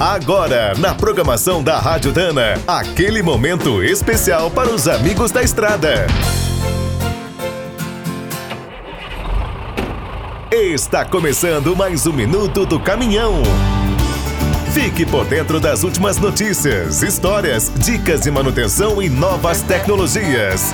Agora, na programação da Rádio Dana, aquele momento especial para os amigos da estrada. Está começando mais um minuto do caminhão. Fique por dentro das últimas notícias, histórias, dicas de manutenção e novas tecnologias.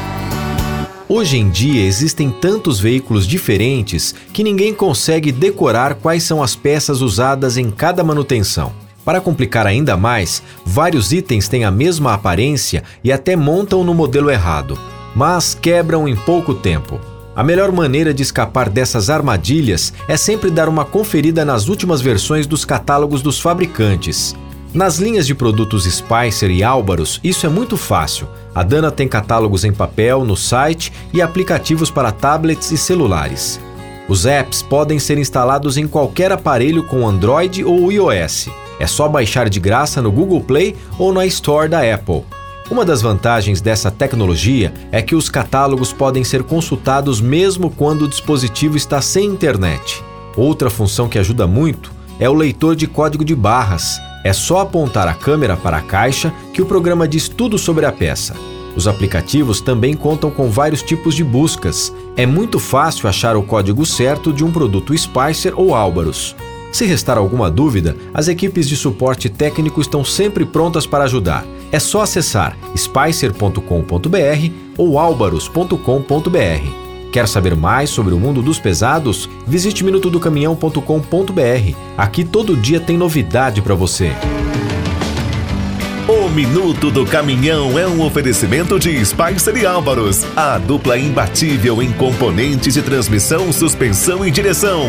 Hoje em dia existem tantos veículos diferentes que ninguém consegue decorar quais são as peças usadas em cada manutenção. Para complicar ainda mais, vários itens têm a mesma aparência e até montam no modelo errado, mas quebram em pouco tempo. A melhor maneira de escapar dessas armadilhas é sempre dar uma conferida nas últimas versões dos catálogos dos fabricantes. Nas linhas de produtos Spicer e Álvaros, isso é muito fácil. A Dana tem catálogos em papel no site e aplicativos para tablets e celulares. Os apps podem ser instalados em qualquer aparelho com Android ou iOS. É só baixar de graça no Google Play ou na Store da Apple. Uma das vantagens dessa tecnologia é que os catálogos podem ser consultados mesmo quando o dispositivo está sem internet. Outra função que ajuda muito é o leitor de código de barras. É só apontar a câmera para a caixa que o programa diz tudo sobre a peça. Os aplicativos também contam com vários tipos de buscas. É muito fácil achar o código certo de um produto Spicer ou Álvaros. Se restar alguma dúvida, as equipes de suporte técnico estão sempre prontas para ajudar. É só acessar spicer.com.br ou albaros.com.br. Quer saber mais sobre o mundo dos pesados? Visite minutodocaminhão.com.br. Aqui todo dia tem novidade para você. O Minuto do Caminhão é um oferecimento de Spicer e Álvaros, a dupla imbatível em componentes de transmissão, suspensão e direção.